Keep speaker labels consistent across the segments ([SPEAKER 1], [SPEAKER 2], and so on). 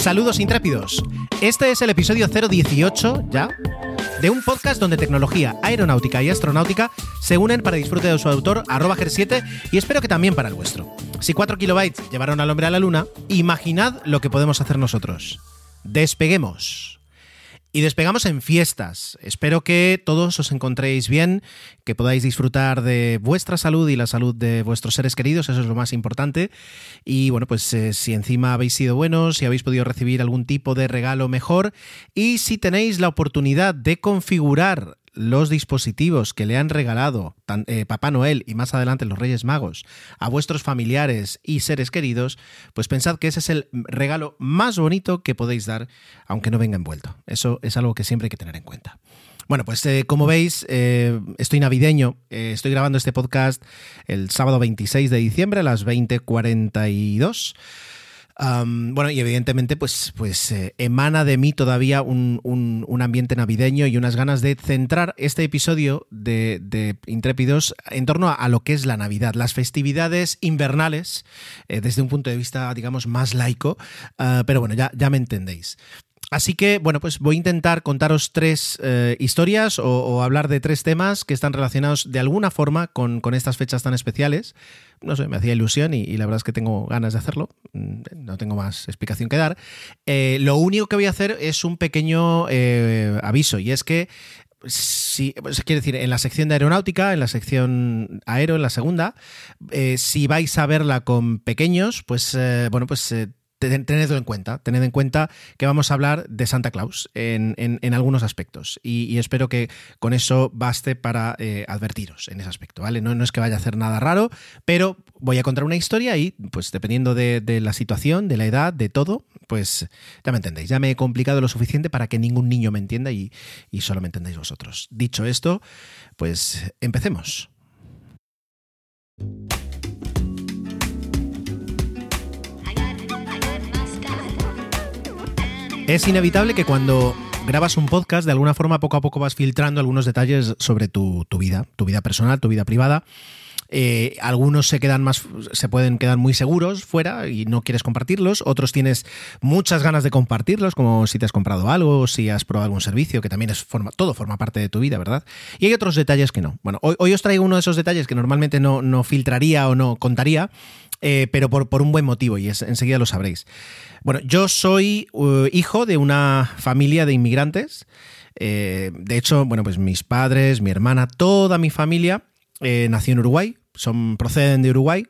[SPEAKER 1] Saludos intrépidos. Este es el episodio 018, ya, de un podcast donde tecnología, aeronáutica y astronáutica se unen para disfrute de su autor, arroba GER7, y espero que también para el vuestro. Si 4 kilobytes llevaron al hombre a la luna, imaginad lo que podemos hacer nosotros. Despeguemos. Y despegamos en fiestas. Espero que todos os encontréis bien, que podáis disfrutar de vuestra salud y la salud de vuestros seres queridos, eso es lo más importante. Y bueno, pues eh, si encima habéis sido buenos, si habéis podido recibir algún tipo de regalo mejor y si tenéis la oportunidad de configurar los dispositivos que le han regalado eh, Papá Noel y más adelante los Reyes Magos a vuestros familiares y seres queridos, pues pensad que ese es el regalo más bonito que podéis dar, aunque no venga envuelto. Eso es algo que siempre hay que tener en cuenta. Bueno, pues eh, como veis, eh, estoy navideño, estoy grabando este podcast el sábado 26 de diciembre a las 20.42 bueno, y evidentemente, pues, pues eh, emana de mí todavía un, ambiente navideño y unas ganas de centrar este episodio de, Intrépidos en torno a, lo que es la Navidad, las festividades invernales, eh, desde un punto de vista, digamos, más laico, ah, pero bueno, ya, ya me entendéis. Así que, bueno, pues voy a intentar contaros tres eh, historias o, hablar de tres temas que están relacionados de alguna forma con, estas fechas tan especiales. No sé, me hacía ilusión y, la verdad es que tengo ganas de hacerlo. Mm, no tengo más explicación que dar. Eh, lo único que voy a hacer es un pequeño eh, aviso y es que si, pues, quiere decir, en la sección de aeronáutica, en la sección aero, en la segunda, si vais a verla con pequeños, pues bueno, pues tenedlo en cuenta, tened en cuenta que vamos a hablar de Santa Claus en, algunos aspectos y, espero que con eso baste para eh, advertiros en ese aspecto, ¿vale? No, no, es que vaya a hacer nada raro, pero voy a contar una historia y pues dependiendo de, la situación, de la edad, de todo, pues ya me entendéis, ya me he complicado lo suficiente para que ningún niño me entienda y, y solo me entendáis vosotros. Dicho esto, pues empecemos. Es inevitable que cuando grabas un podcast, de alguna forma poco a poco vas filtrando algunos detalles sobre tu, vida, tu vida personal, tu vida privada. Eh, algunos se quedan más, se pueden quedar muy seguros fuera y no quieres compartirlos. Otros tienes muchas ganas de compartirlos, como si te has comprado algo, si has probado algún servicio, que también es forma, todo forma parte de tu vida, ¿verdad? Y hay otros detalles que no. Bueno, hoy, os traigo uno de esos detalles que normalmente no, no filtraría o no contaría, eh, pero por, por, un buen motivo y enseguida lo sabréis. Bueno, yo soy uh, hijo de una familia de inmigrantes. Eh, de hecho, bueno, pues mis padres, mi hermana, toda mi familia eh, nació en Uruguay, son, proceden de Uruguay.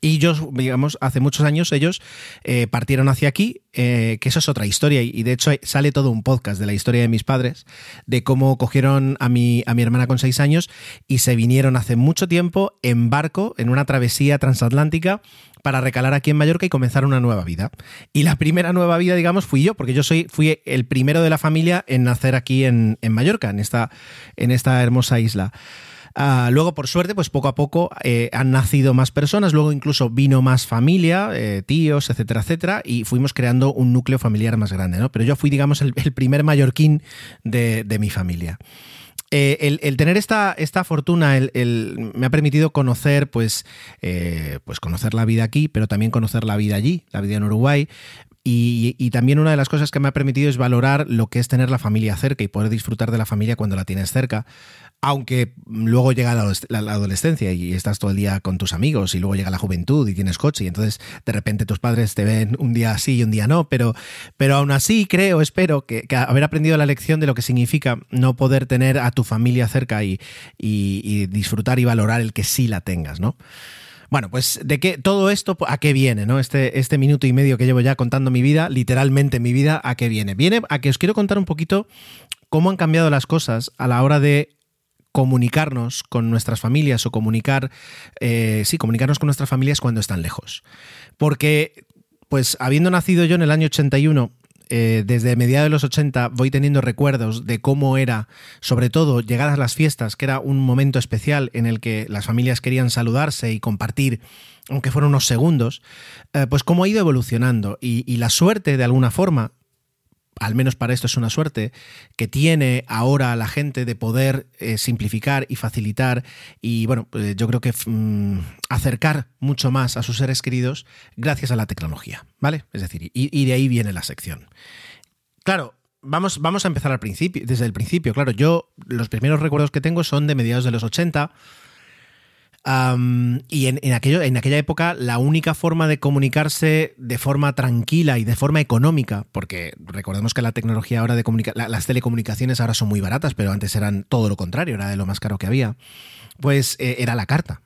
[SPEAKER 1] Y yo, digamos, hace muchos años ellos eh, partieron hacia aquí, que eso es otra historia, y, de hecho sale todo un podcast de la historia de mis padres, de cómo cogieron a mi, a mi hermana con seis años y se vinieron hace mucho tiempo en barco, en una travesía transatlántica, para recalar aquí en Mallorca y comenzar una nueva vida. Y la primera nueva vida, digamos, fui yo, porque yo soy, fui el primero de la familia en nacer aquí en, Mallorca, en esta, en esta hermosa isla. Ah, luego, por suerte, pues poco a poco eh, han nacido más personas, luego incluso vino más familia, eh, tíos, etcétera, etcétera, y fuimos creando un núcleo familiar más grande, ¿no? Pero yo fui, digamos, el, primer mallorquín de, de mi familia. Eh, el, tener esta, esta fortuna me ha permitido conocer, pues, pues conocer la vida aquí, pero también conocer la vida allí, la vida en Uruguay. Y, también una de las cosas que me ha permitido es valorar lo que es tener la familia cerca y poder disfrutar de la familia cuando la tienes cerca. Aunque luego llega la, adolescencia y estás todo el día con tus amigos y luego llega la juventud y tienes coche y entonces de repente tus padres te ven un día sí y un día no, pero, pero aún así creo, espero que, haber aprendido la lección de lo que significa no poder tener a tu familia cerca y, y disfrutar y valorar el que sí la tengas, ¿no? Bueno, pues de qué todo esto a qué viene, ¿no? Este, este minuto y medio que llevo ya contando mi vida, literalmente mi vida, ¿a qué viene? Viene a que os quiero contar un poquito cómo han cambiado las cosas a la hora de comunicarnos con nuestras familias o comunicar, eh, sí, comunicarnos con nuestras familias cuando están lejos. Porque, pues habiendo nacido yo en el año 81 eh, desde mediados de los 80 voy teniendo recuerdos de cómo era, sobre todo llegadas las fiestas, que era un momento especial en el que las familias querían saludarse y compartir, aunque fueron unos segundos, eh, pues cómo ha ido evolucionando. y la suerte, de alguna forma, al menos para esto es una suerte, que tiene ahora la gente de poder eh, simplificar y facilitar y, bueno, pues yo creo que mm, acercar mucho más a sus seres queridos gracias a la tecnología, ¿vale? Es decir, y, de ahí viene la sección. Claro, vamos, vamos a empezar al principio, desde el principio. Claro, yo los primeros recuerdos que tengo son de mediados de los 80 y en, aquello, en aquella época la única forma de comunicarse de forma tranquila y de forma económica, porque recordemos que la tecnología ahora de las telecomunicaciones ahora son muy baratas, pero antes eran todo lo contrario, era de lo más caro que había, pues eh, era la carta.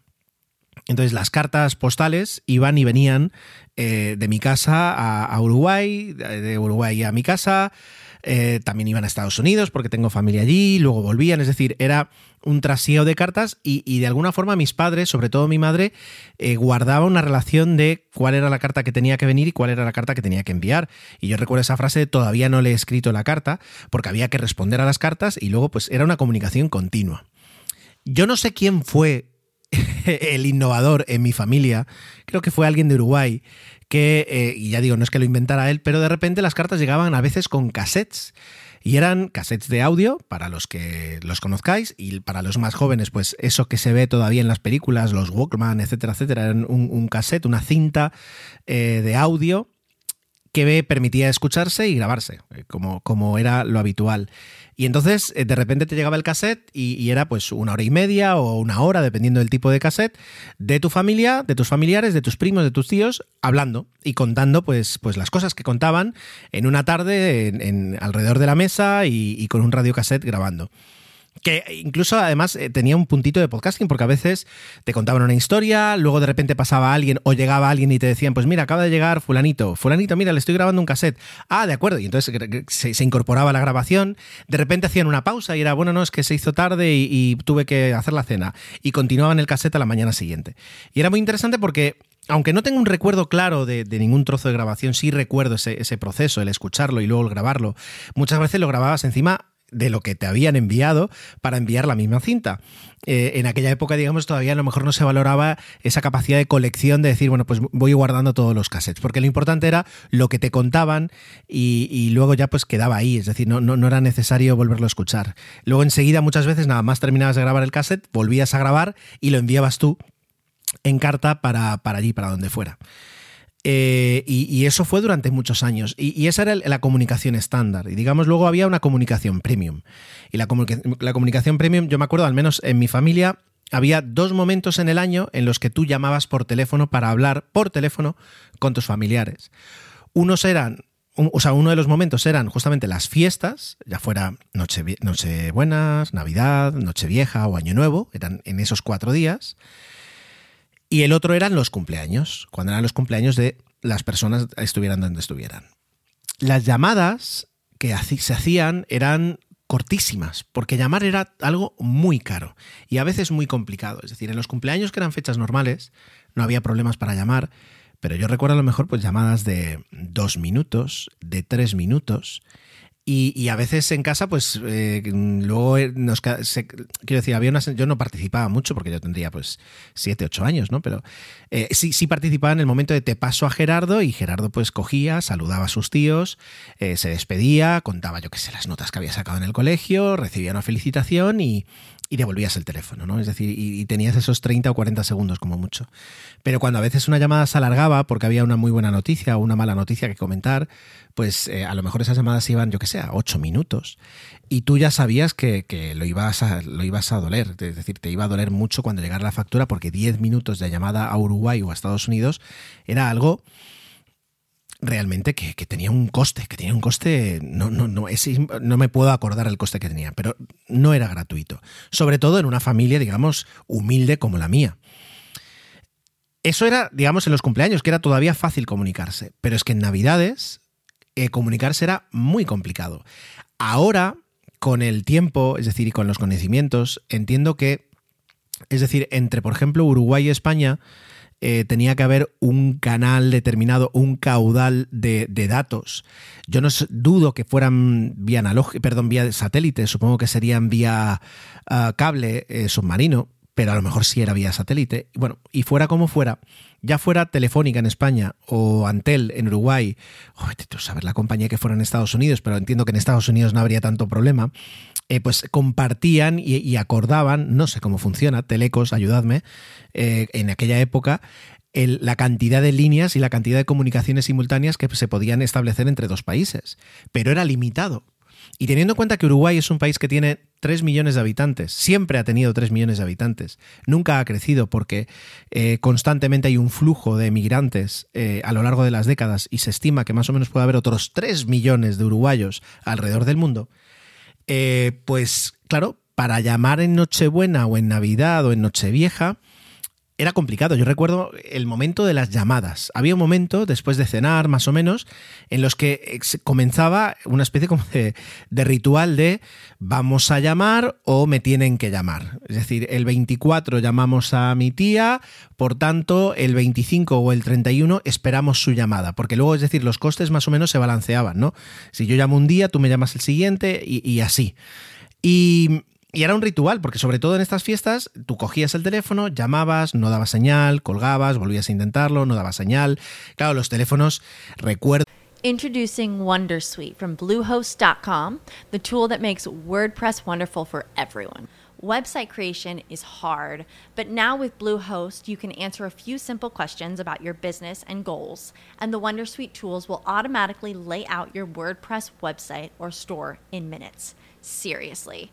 [SPEAKER 1] Entonces las cartas postales iban y venían eh, de mi casa a, Uruguay, de Uruguay a mi casa, eh, también iban a Estados Unidos porque tengo familia allí, luego volvían, es decir, era un trasiego de cartas y, de alguna forma mis padres, sobre todo mi madre, eh, guardaba una relación de cuál era la carta que tenía que venir y cuál era la carta que tenía que enviar. Y yo recuerdo esa frase, todavía no le he escrito la carta porque había que responder a las cartas y luego pues era una comunicación continua. Yo no sé quién fue el innovador en mi familia, creo que fue alguien de Uruguay, que, eh, y ya digo, no es que lo inventara él, pero de repente las cartas llegaban a veces con cassettes. Y eran cassettes de audio, para los que los conozcáis, y para los más jóvenes, pues eso que se ve todavía en las películas, los Walkman, etcétera, etcétera, eran un, cassette, una cinta eh, de audio que permitía escucharse y grabarse, eh, como, como era lo habitual. Y entonces eh, de repente te llegaba el cassette y, era pues una hora y media o una hora, dependiendo del tipo de cassette, de tu familia, de tus familiares, de tus primos, de tus tíos, hablando y contando pues, pues las cosas que contaban en una tarde en, alrededor de la mesa y, y con un radiocassette grabando que incluso además eh, tenía un puntito de podcasting porque a veces te contaban una historia, luego de repente pasaba alguien o llegaba alguien y te decían, pues mira, acaba de llegar fulanito, fulanito, mira, le estoy grabando un cassette. Ah, de acuerdo. Y entonces se, incorporaba la grabación, de repente hacían una pausa y era, bueno, no, es que se hizo tarde y, tuve que hacer la cena. Y continuaban el cassette a la mañana siguiente. Y era muy interesante porque aunque no tengo un recuerdo claro de, ningún trozo de grabación, sí recuerdo ese, ese, proceso, el escucharlo y luego el grabarlo. Muchas veces lo grababas encima de lo que te habían enviado para enviar la misma cinta. Eh, en aquella época, digamos, todavía a lo mejor no se valoraba esa capacidad de colección de decir, bueno, pues voy guardando todos los cassettes, porque lo importante era lo que te contaban y, luego ya pues quedaba ahí, es decir, no, no, era necesario volverlo a escuchar. Luego enseguida, muchas veces, nada más terminabas de grabar el cassette, volvías a grabar y lo enviabas tú en carta para, para allí, para donde fuera. Eh, y, eso fue durante muchos años. Y, esa era la comunicación estándar. Y digamos, luego había una comunicación premium. Y la, comunicación premium, yo me acuerdo, al menos en mi familia, había dos momentos en el año en los que tú llamabas por teléfono para hablar por teléfono con tus familiares. Unos eran, o sea, uno de los momentos eran justamente las fiestas, ya fuera Noche, Nochebuenas, Navidad, Nochevieja o Año Nuevo, eran en esos cuatro días. Y el otro eran los cumpleaños, cuando eran los cumpleaños de las personas estuvieran donde estuvieran. Las llamadas que se hacían eran cortísimas, porque llamar era algo muy caro y a veces muy complicado. Es decir, en los cumpleaños que eran fechas normales, no había problemas para llamar, pero yo recuerdo a lo mejor pues llamadas de dos minutos, de tres minutos, Y, a veces en casa, pues eh, luego nos, quiero decir, había yo no participaba mucho porque yo tendría pues 7, 8 años, ¿no? Pero eh, sí, sí participaba en el momento de te paso a Gerardo y Gerardo pues cogía, saludaba a sus tíos, eh, se despedía, contaba yo qué sé, las notas que había sacado en el colegio, recibía una felicitación y, y devolvías el teléfono, ¿no? Es decir, y, tenías esos 30 o 40 segundos como mucho. Pero cuando a veces una llamada se alargaba porque había una muy buena noticia o una mala noticia que comentar, pues eh, a lo mejor esas llamadas iban, yo que sé, 8 minutos. Y tú ya sabías que, lo, ibas a, lo ibas a doler, es decir, te iba a doler mucho cuando llegara la factura porque 10 minutos de llamada a Uruguay o a Estados Unidos era algo realmente que, tenía un coste, que tenía un coste, no, no, no, no me puedo acordar el coste que tenía, pero no era gratuito. Sobre todo en una familia, digamos, humilde como la mía. Eso era, digamos, en los cumpleaños, que era todavía fácil comunicarse, pero es que en Navidades eh, comunicarse era muy complicado. Ahora, con el tiempo, es decir, y con los conocimientos, entiendo que, es decir, entre, por ejemplo, Uruguay y España, eh, tenía que haber un canal determinado, un caudal de, datos. Yo no dudo que fueran vía analógica, perdón, vía satélite, supongo que serían vía ah, cable eh, submarino, pero a lo mejor sí era vía satélite. Bueno, y fuera como fuera, ya fuera Telefónica en España o Antel en Uruguay, o saber la compañía que fuera en Estados Unidos, pero entiendo que en Estados Unidos no habría tanto problema. Eh, pues compartían y, acordaban, no sé cómo funciona, Telecos, ayudadme, eh, en aquella época, la cantidad de líneas y la cantidad de comunicaciones simultáneas que se podían establecer entre dos países. Pero era limitado. Y teniendo en cuenta que Uruguay es un país que tiene 3 millones de habitantes, siempre ha tenido 3 millones de habitantes, nunca ha crecido porque eh, constantemente hay un flujo de migrantes a lo largo de las décadas y se estima que más o menos puede haber otros 3 millones de uruguayos alrededor del mundo, eh, pues claro, para llamar en Nochebuena o en Navidad o en Nochevieja, era complicado. Yo recuerdo el momento de las llamadas. Había un momento, después de cenar, más o menos, en los que comenzaba una especie como de, ritual de vamos a llamar o me tienen que llamar. Es decir, el 24 llamamos a mi tía, por tanto, el 25 o el 31 esperamos su llamada. Porque luego, es decir, los costes más o menos se balanceaban, ¿no? Si yo llamo un día, tú me llamas el siguiente y así. Y y era un ritual, porque sobre todo en estas fiestas tú cogías el teléfono, llamabas, no daba señal, colgabas, volvías a intentarlo, no daba señal. Claro, los teléfonos, recuerdo.
[SPEAKER 2] Introducing Wondersuite from Bluehost.com, the tool that makes WordPress wonderful for everyone. Website creation is hard, but now with Bluehost, you can answer a few simple questions about your business and goals, and the Wondersuite tools will automatically lay out your WordPress website or store in minutes. Seriously.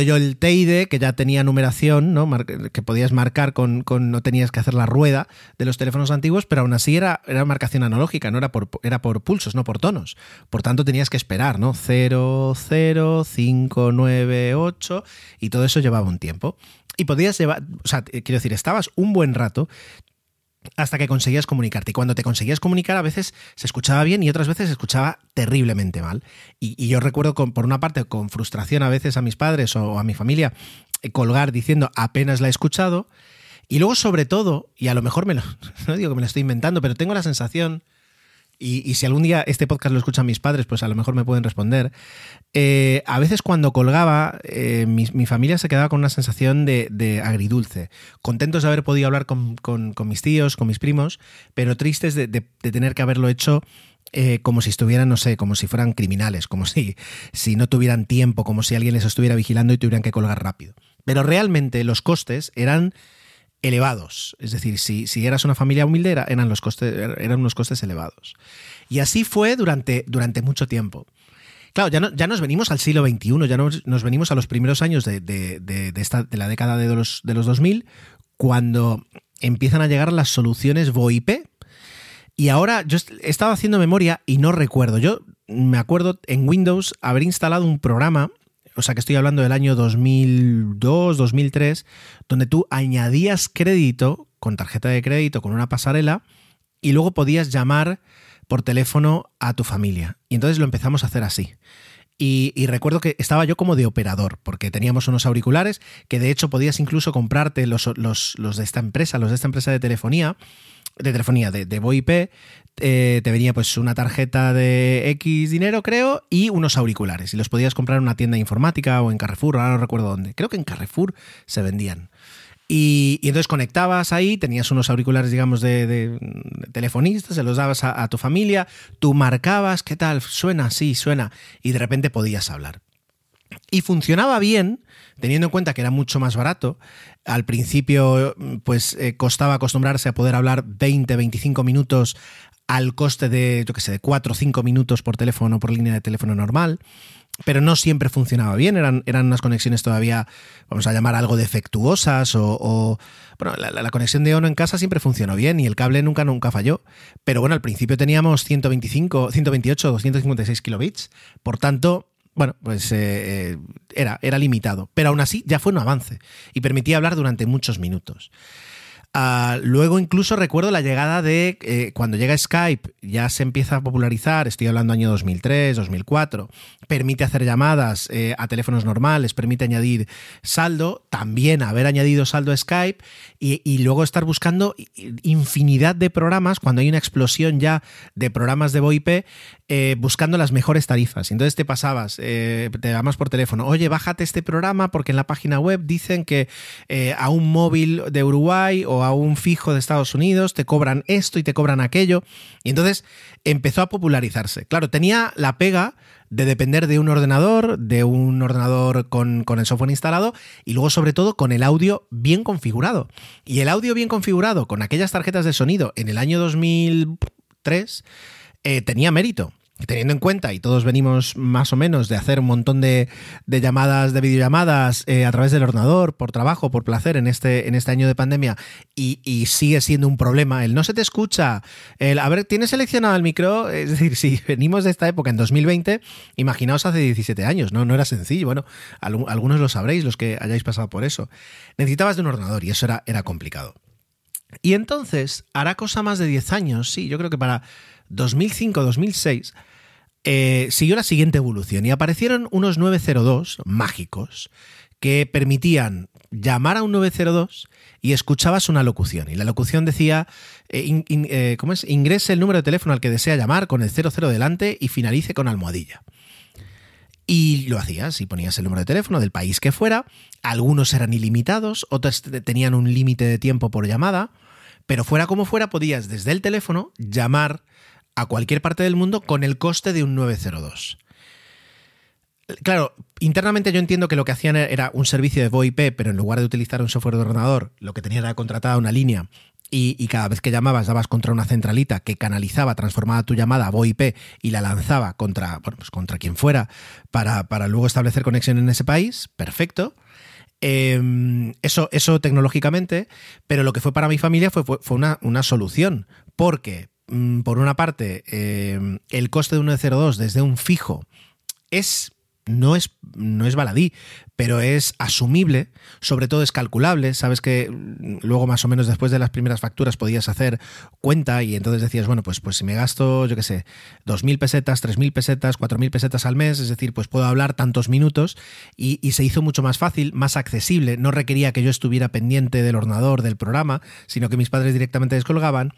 [SPEAKER 1] Yo el Teide, que ya tenía numeración, ¿no? que podías marcar con, no tenías que hacer la rueda de los teléfonos antiguos, pero aún así era, era marcación analógica, no era por, era por pulsos, no por tonos. Por tanto, tenías que esperar, ¿no? 0, 0, 5, 9, 8, y todo eso llevaba un tiempo. Y podías llevar, o sea, quiero decir, estabas un buen rato hasta que conseguías comunicarte. Y cuando te conseguías comunicar, a veces se escuchaba bien y otras veces se escuchaba terriblemente mal. Y, yo recuerdo, por una parte, con frustración a veces a mis padres o a mi familia, eh, colgar diciendo apenas la he escuchado. Y luego, sobre todo, y a lo mejor me lo, no digo que me lo estoy inventando, pero tengo la sensación y, si algún día este podcast lo escuchan mis padres, pues a lo mejor me pueden responder. Eh, a veces cuando colgaba, eh, mi, familia se quedaba con una sensación de, agridulce. Contentos de haber podido hablar con, mis tíos, con mis primos, pero tristes de, tener que haberlo hecho eh, como si estuvieran, no sé, como si fueran criminales, como si, si no tuvieran tiempo, como si alguien les estuviera vigilando y tuvieran que colgar rápido. Pero realmente los costes eran elevados. Es decir, si, si eras una familia humilde, eran, los costes, eran unos costes elevados. Y así fue durante, durante mucho tiempo. Claro, ya, ya nos venimos al siglo XXI, ya nos, venimos a los primeros años de, esta, de la década de los, de los 2000, cuando empiezan a llegar las soluciones VoIP. Y ahora yo he estado haciendo memoria y no recuerdo. Yo me acuerdo en Windows haber instalado un programa, o sea que estoy hablando del año 2002, 2003, donde tú añadías crédito con tarjeta de crédito, con una pasarela, y luego podías llamar por teléfono a tu familia. Y entonces lo empezamos a hacer así. Y, recuerdo que estaba yo como de operador, porque teníamos unos auriculares que de hecho podías incluso comprarte los, los, de esta empresa, los de esta empresa de telefonía, de telefonía, de, de VoIP, eh, te venía pues una tarjeta de X dinero, creo, y unos auriculares. Y los podías comprar en una tienda informática o en Carrefour, ahora no recuerdo dónde. Creo que en Carrefour se vendían. Y, entonces conectabas ahí, tenías unos auriculares, digamos, de, telefonistas, se los dabas a, tu familia, tú marcabas, ¿qué tal? Suena, sí, suena, y de repente podías hablar. Y funcionaba bien, teniendo en cuenta que era mucho más barato. Al principio, pues eh, costaba acostumbrarse a poder hablar 20, 25 minutos al coste de, yo qué sé, de 4 o 5 minutos por teléfono, por línea de teléfono normal pero no siempre funcionaba bien, eran, eran unas conexiones todavía, vamos a llamar algo defectuosas o... bueno, la, conexión de ONO en casa siempre funcionó bien y el cable nunca, nunca falló, pero bueno, al principio teníamos 125, 128, 256 kilobits, por tanto... Bueno, pues eh, eh, era, era limitado, pero aún así ya fue un avance y permitía hablar durante muchos minutos. Ah, luego incluso recuerdo la llegada de eh, cuando llega Skype, ya se empieza a popularizar, estoy hablando año 2003, 2004, permite hacer llamadas eh, a teléfonos normales, permite añadir saldo, también haber añadido saldo a Skype y, luego estar buscando infinidad de programas cuando hay una explosión ya de programas de VoIP eh, buscando las mejores tarifas. Entonces te pasabas, te llamas por teléfono, oye, bájate este programa porque en la página web dicen que a un móvil de Uruguay o a un fijo de Estados Unidos, te cobran esto y te cobran aquello. Y entonces empezó a popularizarse. Claro, tenía la pega de depender de un ordenador, de un ordenador con, el software instalado y luego sobre todo con el audio bien configurado. Y el audio bien configurado con aquellas tarjetas de sonido en el año 2003 eh, tenía mérito teniendo en cuenta, y todos venimos más o menos de hacer un montón de, llamadas, de videollamadas eh, a través del ordenador, por trabajo, por placer en este, en este año de pandemia, y, sigue siendo un problema, el no se te escucha, el, a ver, ¿tienes seleccionado el micro? Es decir, si venimos de esta época en 2020, imaginaos hace 17 años, ¿no? No era sencillo, bueno, algunos lo sabréis, los que hayáis pasado por eso. Necesitabas de un ordenador y eso era, era complicado. Y entonces, hará cosa más de 10 años, sí, yo creo que para 2005-2006, eh, siguió la siguiente evolución y aparecieron unos 902 mágicos que permitían llamar a un 902 y escuchabas una locución. Y la locución decía, eh, eh, ¿cómo es? Ingrese el número de teléfono al que desea llamar con el 00 delante y finalice con almohadilla. Y lo hacías y ponías el número de teléfono del país que fuera. Algunos eran ilimitados, otros tenían un límite de tiempo por llamada, pero fuera como fuera podías desde el teléfono llamar a cualquier parte del mundo con el coste de un 902. Claro, internamente yo entiendo que lo que hacían era un servicio de VoIP, pero en lugar de utilizar un software de ordenador, lo que tenían era contratada una línea y, cada vez que llamabas dabas contra una centralita que canalizaba, transformaba tu llamada a VoIP y la lanzaba contra, pues contra quien fuera para, luego establecer conexión en ese país. Perfecto. Em, eso, eso tecnológicamente, pero lo que fue para mi familia fue, fue, una, una, solución, porque por una parte, eh, el coste de un 02 desde un fijo es no es, no es baladí, pero es asumible, sobre todo es calculable. Sabes que mm, luego, más o menos después de las primeras facturas, podías hacer cuenta y entonces decías, bueno, pues, pues si me gasto, yo qué sé, 2.000 pesetas, 3.000 pesetas, 4.000 pesetas al mes, es decir, pues puedo hablar tantos minutos y, y se hizo mucho más fácil, más accesible. No requería que yo estuviera pendiente del ordenador, del programa, sino que mis padres directamente descolgaban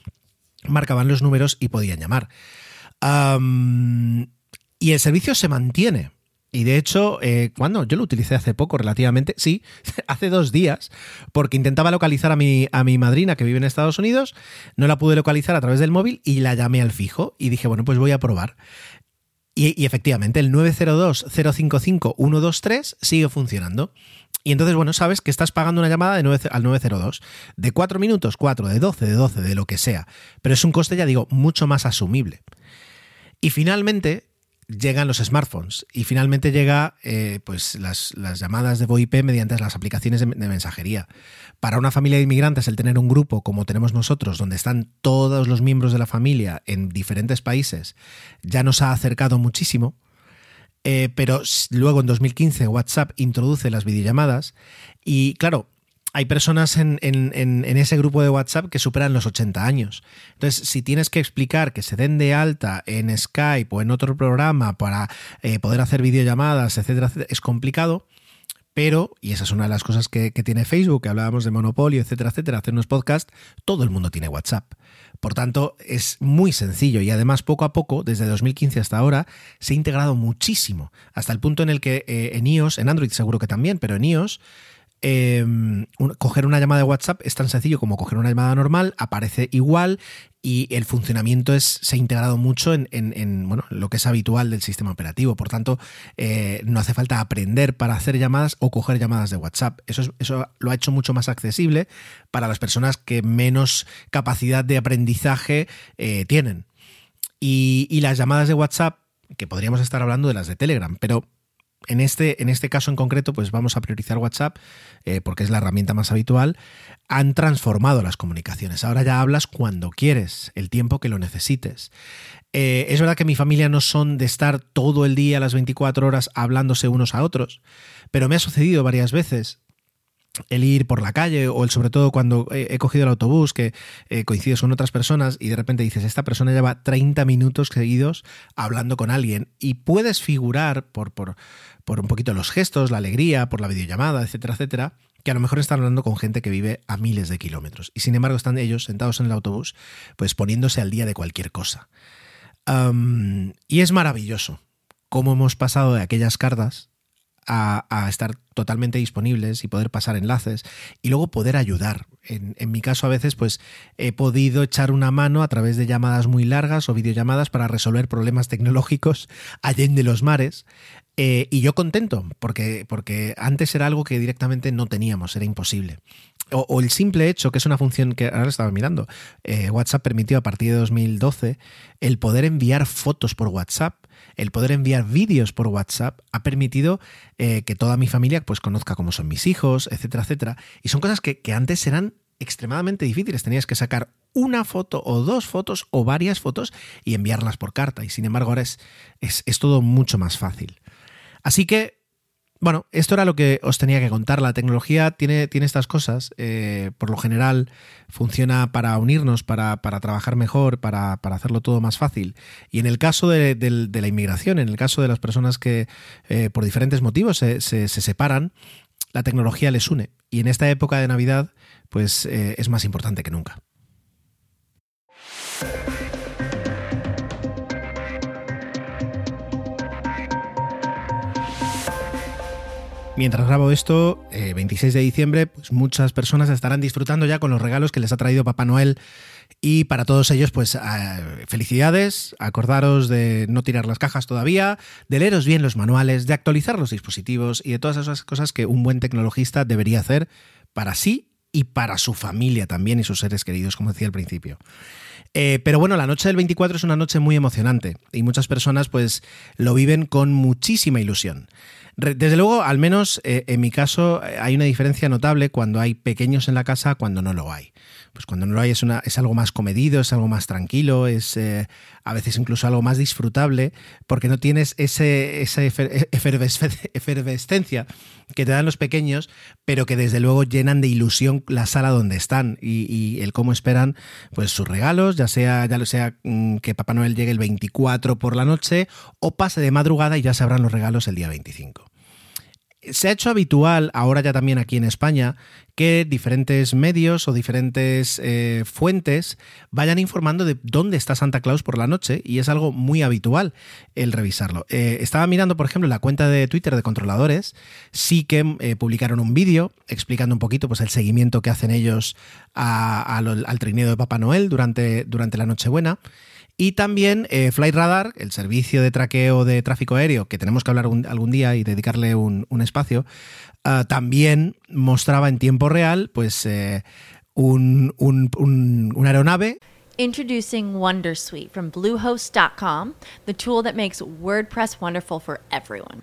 [SPEAKER 1] marcaban los números y podían llamar. y el servicio se mantiene. Y de hecho, eh, cuando yo lo utilicé hace poco, relativamente, sí, hace dos días, porque intentaba localizar a mi, a mi madrina que vive en Estados Unidos, no la pude localizar a través del móvil y la llamé al fijo y dije, bueno, pues voy a probar. Y, y efectivamente, el 902-055-123 sigue funcionando. Y entonces, bueno, sabes que estás pagando una llamada de 9, al 902 de 4 minutos, 4, de 12, de 12, de lo que sea. Pero es un coste, ya digo, mucho más asumible. Y finalmente, llegan los smartphones y finalmente llega eh, pues las, llamadas de VoIP mediante las aplicaciones de, mensajería. Para una familia de inmigrantes el tener un grupo como tenemos nosotros, donde están todos los miembros de la familia en diferentes países, ya nos ha acercado muchísimo. Eh, pero luego en 2015 WhatsApp introduce las videollamadas y claro, hay personas en, ese grupo de WhatsApp que superan los 80 años. Entonces, si tienes que explicar que se den de alta en Skype o en otro programa para eh, poder hacer videollamadas, etcétera, etcétera, es complicado. Pero, y esa es una de las cosas que, tiene Facebook, que hablábamos de monopolio, etcétera, etcétera, hacer unos podcasts, todo el mundo tiene WhatsApp. Por tanto, es muy sencillo y además poco a poco, desde 2015 hasta ahora, se ha integrado muchísimo, hasta el punto en el que eh, en iOS, en Android seguro que también, pero en iOS Em, coger una llamada de WhatsApp es tan sencillo como coger una llamada normal, aparece igual y el funcionamiento es, se ha integrado mucho en, bueno, lo que es habitual del sistema operativo. Por tanto, eh, no hace falta aprender para hacer llamadas o coger llamadas de WhatsApp. Eso, eso lo ha hecho mucho más accesible para las personas que menos capacidad de aprendizaje eh, tienen. Y, y las llamadas de WhatsApp, que podríamos estar hablando de las de Telegram, pero en este, en este caso en concreto, pues vamos a priorizar WhatsApp eh, porque es la herramienta más habitual. Han transformado las comunicaciones. Ahora ya hablas cuando quieres, el tiempo que lo necesites. Eh, es verdad que mi familia no son de estar todo el día, las 24 horas, hablándose unos a otros, pero me ha sucedido varias veces el ir por la calle o el sobre todo cuando he, cogido el autobús que eh, coincides con otras personas y de repente dices esta persona lleva 30 minutos seguidos hablando con alguien y puedes figurar por, por, por un poquito los gestos, la alegría, por la videollamada, etcétera, etcétera, que a lo mejor están hablando con gente que vive a miles de kilómetros y sin embargo están ellos sentados en el autobús pues poniéndose al día de cualquier cosa. y es maravilloso cómo hemos pasado de aquellas cartas a, estar totalmente disponibles y poder pasar enlaces y luego poder ayudar. En, mi caso a veces pues he podido echar una mano a través de llamadas muy largas o videollamadas para resolver problemas tecnológicos allende los mares eh, y yo contento porque, porque antes era algo que directamente no teníamos, era imposible. O, el simple hecho, que es una función que ahora estaba mirando, eh, WhatsApp permitió a partir de 2012 el poder enviar fotos por WhatsApp el poder enviar vídeos por WhatsApp ha permitido eh, que toda mi familia pues conozca cómo son mis hijos, etcétera, etcétera. Y son cosas que, antes eran extremadamente difíciles. Tenías que sacar una foto o dos fotos o varias fotos y enviarlas por carta. Y sin embargo ahora es, es todo mucho más fácil. Así que bueno, esto era lo que os tenía que contar. La tecnología tiene, tiene estas cosas. Eh, por lo general funciona para unirnos, para, trabajar mejor, para, hacerlo todo más fácil. Y en el caso de, la inmigración, en el caso de las personas que eh, por diferentes motivos se, separan, la tecnología les une. Y en esta época de Navidad, pues eh, es más importante que nunca. Mientras grabo esto, 26 eh, de diciembre, pues muchas personas estarán disfrutando ya con los regalos que les ha traído Papá Noel. Y para todos ellos, pues eh, felicidades, acordaros de no tirar las cajas todavía, de leeros bien los manuales, de actualizar los dispositivos y de todas esas cosas que un buen tecnologista debería hacer para sí y para su familia también y sus seres queridos, como decía al principio. Eh, pero bueno, la noche del 24 es una noche muy emocionante y muchas personas pues lo viven con muchísima ilusión. Desde luego, al menos eh, en mi caso, eh, hay una diferencia notable cuando hay pequeños en la casa, cuando no lo hay. Pues cuando no lo hay es, una, es algo más comedido, es algo más tranquilo, es eh, a veces incluso algo más disfrutable, porque no tienes ese, esa efervescencia que te dan los pequeños, pero que desde luego llenan de ilusión la sala donde están y, el cómo esperan pues sus regalos, ya sea, ya lo sea mm, que Papá Noel llegue el 24 por la noche o pase de madrugada y ya sabrán los regalos el día 25 se ha hecho habitual ahora ya también aquí en España que diferentes medios o diferentes eh, fuentes vayan informando de dónde está Santa Claus por la noche y es algo muy habitual el revisarlo. Eh, estaba mirando, por ejemplo, la cuenta de Twitter de controladores, sí que eh, publicaron un vídeo explicando un poquito pues, el seguimiento que hacen ellos al trineo de Papá Noel durante, durante la Nochebuena. Y también eh, Flightradar, el servicio de traqueo de tráfico aéreo, que tenemos que hablar algún día y dedicarle un, espacio, ah, también mostraba en tiempo real pues, eh, un, una aeronave
[SPEAKER 2] Introducing Wondersuite from Bluehost.com, the tool that makes WordPress wonderful for everyone.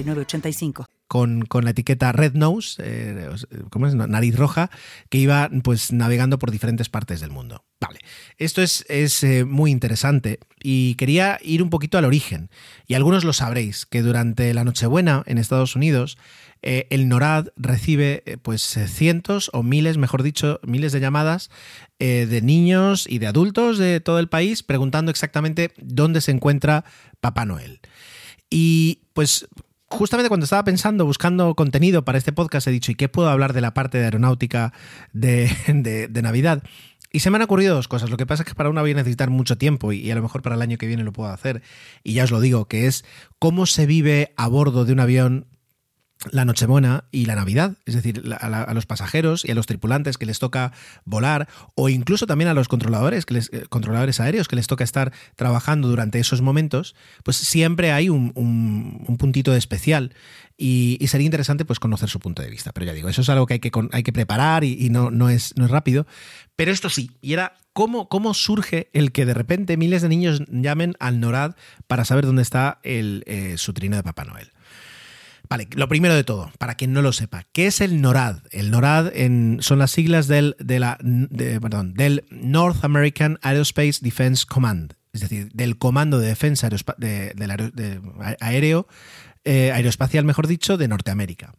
[SPEAKER 1] con, con, la etiqueta Red Nose, eh, ¿cómo es? Nariz roja, que iba pues navegando por diferentes partes del mundo. Vale, esto es, es eh, muy interesante y quería ir un poquito al origen. Y algunos lo sabréis, que durante la Nochebuena en Estados Unidos eh, el NORAD recibe pues cientos o miles, mejor dicho, miles de llamadas de niños y de adultos de todo el país preguntando exactamente dónde se encuentra Papá Noel. Y pues justamente cuando estaba pensando, buscando contenido para este podcast, he dicho, ¿y qué puedo hablar de la parte de aeronáutica de, Navidad? Y se me han ocurrido dos cosas. Lo que pasa es que para una voy a necesitar mucho tiempo y, a lo mejor para el año que viene lo puedo hacer. Y ya os lo digo, que es cómo se vive a bordo de un avión la Nochebuena y la Navidad, es decir, a, los pasajeros y a los tripulantes que les toca volar, o incluso también a los controladores, que les, eh, controladores aéreos que les toca estar trabajando durante esos momentos, pues siempre hay un, puntito de especial y, sería interesante pues conocer su punto de vista. Pero ya digo, eso es algo que hay que, hay que preparar y, no, no, es, no es rápido. Pero esto sí, y era cómo, cómo surge el que de repente miles de niños llamen al NORAD para saber dónde está el, eh, su trino de Papá Noel. Vale, lo primero de todo, para quien no lo sepa, ¿qué es el NORAD? El NORAD son las siglas del, de del North American Aerospace Defense Command, es decir, del Comando de Defensa Aéreo, eh, Aeroespacial, mejor dicho, de Norteamérica.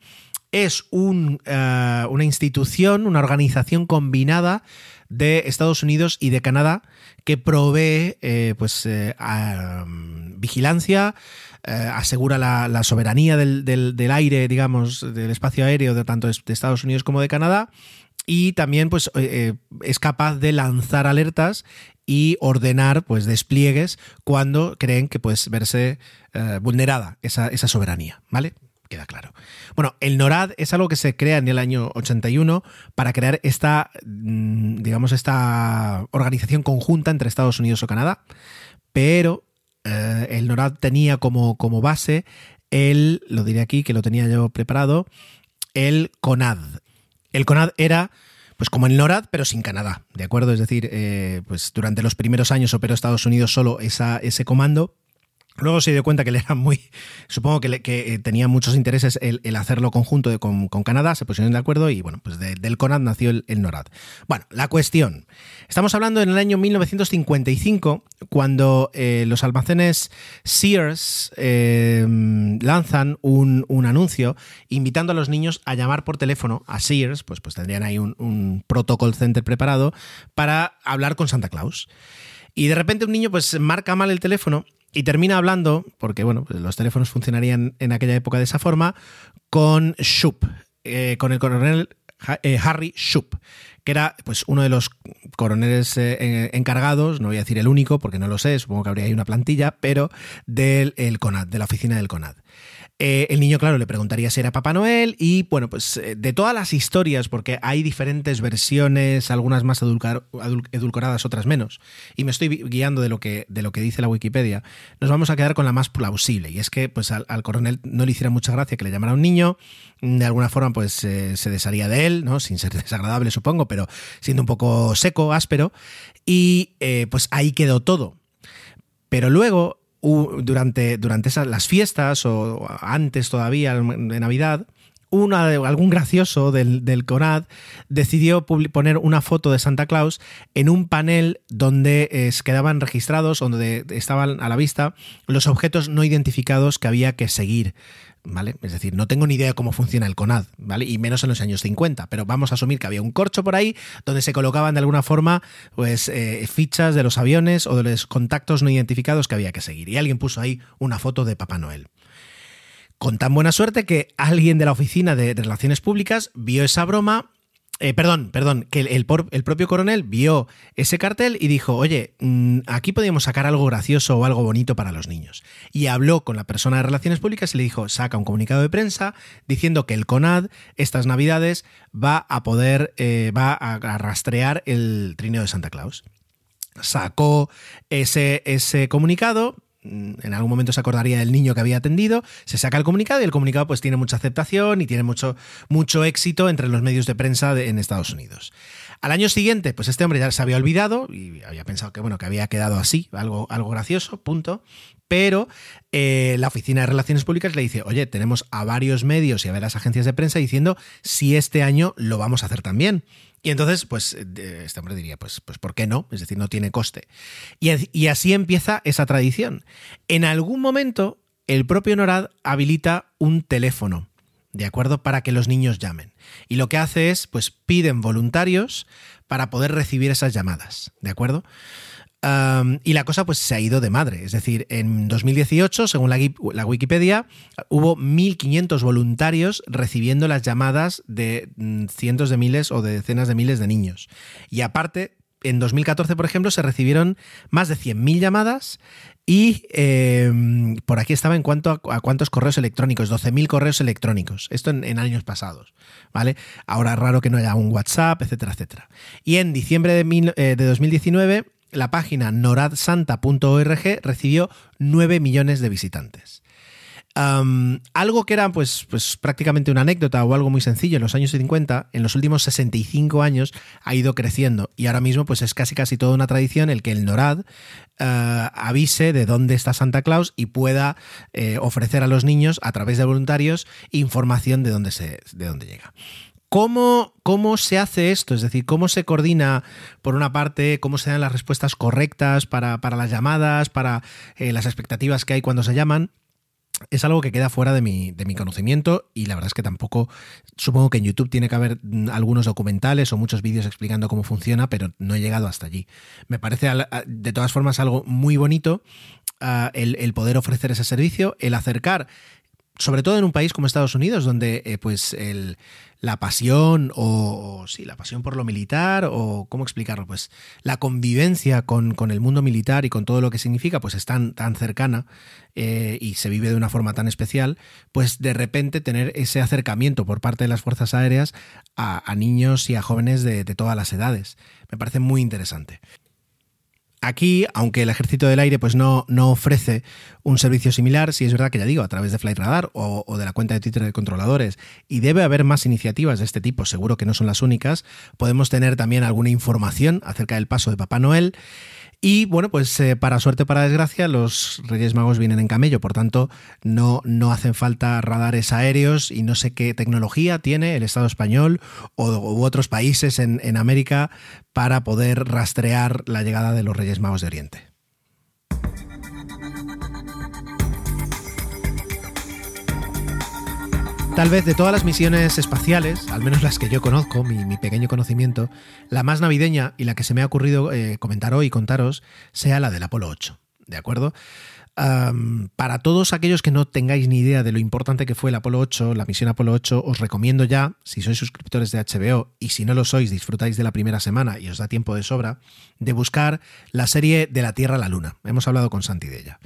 [SPEAKER 1] Es eh, una institución, una organización combinada de Estados Unidos y de Canadá que provee eh, pues, vigilancia, eh, asegura la, soberanía del, aire, digamos, del espacio aéreo de tanto de Estados Unidos como de Canadá. Y también pues, es capaz de lanzar alertas y ordenar pues, despliegues cuando creen que puede verse vulnerada esa, esa soberanía. ¿Vale? Queda claro. Bueno, el NORAD es algo que se crea en el año 81 para crear esta, mm, digamos, esta organización conjunta entre Estados Unidos o Canadá, pero eh, el NORAD tenía como, como base el, lo diré aquí que lo tenía yo preparado, el CONAD. El CONAD era pues como el NORAD, pero sin Canadá, ¿de acuerdo? Es decir, eh, pues durante los primeros años operó Estados Unidos solo esa, ese comando Luego se dio cuenta que le era muy. Supongo que, que eh, tenía muchos intereses el, hacerlo conjunto con, Canadá, se pusieron de acuerdo y bueno, pues del CONAD nació el, NORAD. Bueno, la cuestión. Estamos hablando en el año 1955, cuando eh, los almacenes Sears eh, lanzan un, anuncio invitando a los niños a llamar por teléfono a Sears, pues, pues tendrían ahí un, un protocol center preparado para hablar con Santa Claus. Y de repente un niño pues marca mal el teléfono y termina hablando, porque bueno, pues los teléfonos funcionarían en aquella época de esa forma, con Shoup, eh, con el coronel eh, Harry Shoup, que era pues uno de los coroneles eh, encargados, no voy a decir el único porque no lo sé, supongo que habría ahí una plantilla, pero del CONAD, de la oficina del CONAD. Eh, el niño, claro, le preguntaría si era Papá Noel y, bueno, pues eh, de todas las historias, porque hay diferentes versiones, algunas más edulcoradas, otras menos, y me estoy guiando de lo, que, de lo que dice la Wikipedia, nos vamos a quedar con la más plausible, y es que pues al, coronel no le hiciera mucha gracia que le llamara un niño, de alguna forma pues se desharía de él, ¿no? Sin ser desagradable, supongo, pero siendo un poco seco, áspero, y eh, pues ahí quedó todo. Pero luego durante, durante esas, las fiestas o antes todavía de Navidad, algún gracioso del, del CONAD decidió poner una foto de Santa Claus en un panel donde quedaban registrados, donde estaban a la vista los objetos no identificados que había que seguir. ¿Vale? Es decir, no tengo ni idea de cómo funciona el CONAD, ¿vale? Y menos en los años 50, pero vamos a asumir que había un corcho por ahí donde se colocaban de alguna forma pues eh, fichas de los aviones o de los contactos no identificados que había que seguir. Y alguien puso ahí una foto de Papá Noel. Con tan buena suerte que alguien de la oficina de Relaciones Públicas vio esa broma eh, perdón, perdón, que el, propio coronel vio ese cartel y dijo, oye, mm, aquí podríamos sacar algo gracioso o algo bonito para los niños. Y habló con la persona de Relaciones Públicas y le dijo, saca un comunicado de prensa diciendo que el CONAD estas navidades va a poder, eh, va a rastrear el trineo de Santa Claus. Sacó ese, ese comunicado, en algún momento se acordaría del niño que había atendido, se saca el comunicado y el comunicado pues tiene mucha aceptación y tiene mucho, mucho éxito entre los medios de prensa en Estados Unidos. Al año siguiente, pues este hombre ya se había olvidado y había pensado que bueno, que había quedado así, algo, algo gracioso, punto. Pero eh, la Oficina de Relaciones Públicas le dice, oye, tenemos a varios medios y a varias agencias de prensa diciendo si este año lo vamos a hacer también. Y entonces, pues, este hombre diría, pues, pues, ¿por qué no? Es decir, no tiene coste. Y, así empieza esa tradición. En algún momento, el propio NORAD habilita un teléfono, ¿de acuerdo? Para que los niños llamen. Y lo que hace es, pues, piden voluntarios para poder recibir esas llamadas, ¿de acuerdo? Y la cosa pues se ha ido de madre. Es decir, en 2018, según la, Wikipedia, hubo 1.500 voluntarios recibiendo las llamadas de mm, cientos de miles o de decenas de miles de niños. Y aparte, en 2014, por ejemplo, se recibieron más de 100.000 llamadas y em, por aquí estaba en cuanto a, cuántos correos electrónicos, 12.000 correos electrónicos. Esto en, años pasados, ¿vale? Ahora es raro que no haya un WhatsApp, etcétera, etcétera. Y en diciembre de, eh, de 2019 la página noradsanta.org recibió 9 millones de visitantes. algo que era pues, pues prácticamente una anécdota o algo muy sencillo en los años 50, en los últimos 65 años ha ido creciendo y ahora mismo pues es casi casi toda una tradición el que el NORAD eh, avise de dónde está Santa Claus y pueda eh, ofrecer a los niños a través de voluntarios información de dónde, se, de dónde llega. ¿Cómo, ¿Cómo se hace esto? Es decir, ¿cómo se coordina, por una parte, cómo se dan las respuestas correctas para, las llamadas, para eh, las expectativas que hay cuando se llaman? es algo que queda fuera de mi, de mi, conocimiento y la verdad es que tampoco, supongo que en YouTube tiene que haber mm, algunos documentales o muchos vídeos explicando cómo funciona, pero no he llegado hasta allí. Me parece de todas formas algo muy bonito ah, el, poder ofrecer ese servicio, el acercar sobre todo en un país como Estados Unidos, donde eh, pues el, la pasión o, sí, la pasión por lo militar o cómo explicarlo, pues la convivencia con, el mundo militar y con todo lo que significa, pues es tan, tan cercana eh, y se vive de una forma tan especial, pues de repente tener ese acercamiento por parte de las Fuerzas Aéreas a, niños y a jóvenes de, de todas las edades. Me parece muy interesante. Aquí, aunque el Ejército del Aire pues no, no ofrece un servicio similar, sí es verdad que ya digo, a través de Flight Radar o, o, de la cuenta de Twitter de controladores, y debe haber más iniciativas de este tipo, seguro que no son las únicas, podemos tener también alguna información acerca del paso de Papá Noel. Y bueno, pues eh, para suerte, para desgracia, los Reyes Magos vienen en camello, por tanto, no, no hacen falta radares aéreos y no sé qué tecnología tiene el Estado español o, u otros países en, en América para poder rastrear la llegada de los Reyes Magos de Oriente. Tal vez de todas las misiones espaciales, al menos las que yo conozco, mi, pequeño conocimiento, la más navideña y la que se me ha ocurrido eh, comentar hoy contaros sea la del Apolo 8. ¿De acuerdo? para todos aquellos que no tengáis ni idea de lo importante que fue el Apolo 8, la misión Apolo 8, os recomiendo ya, si sois suscriptores de HBO y si no lo sois, disfrutáis de la primera semana y os da tiempo de sobra, de buscar la serie de la Tierra a la Luna. Hemos hablado con Santi de ella.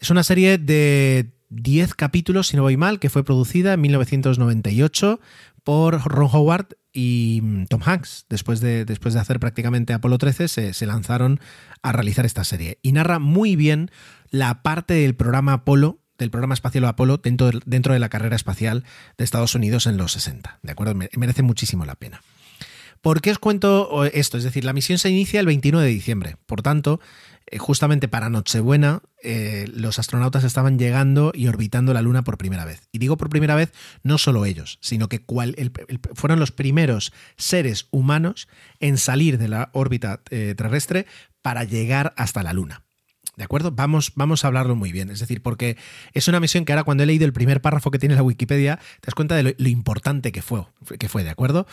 [SPEAKER 1] Es una serie de 10 capítulos, si no voy mal, que fue producida en 1998 por Ron Howard y mm, Tom Hanks. Después de, después de hacer prácticamente Apolo 13, se, lanzaron a realizar esta serie. Y narra muy bien la parte del programa Apolo del programa espacial Apolo dentro de, dentro de la carrera espacial de Estados Unidos en los 60. ¿De acuerdo? Merece muchísimo la pena. ¿Por qué os cuento esto? Es decir, la misión se inicia el 21 de diciembre. Por tanto, justamente para Nochebuena, eh, los astronautas estaban llegando y orbitando la Luna por primera vez. Y digo por primera vez, no solo ellos, sino que cual, el, fueron los primeros seres humanos en salir de la órbita eh, terrestre para llegar hasta la Luna. ¿De acuerdo? Vamos, vamos a hablarlo muy bien. Es decir, porque es una misión que ahora cuando he leído el primer párrafo que tiene la Wikipedia, te das cuenta de lo, importante que fue, que fue, ¿de acuerdo?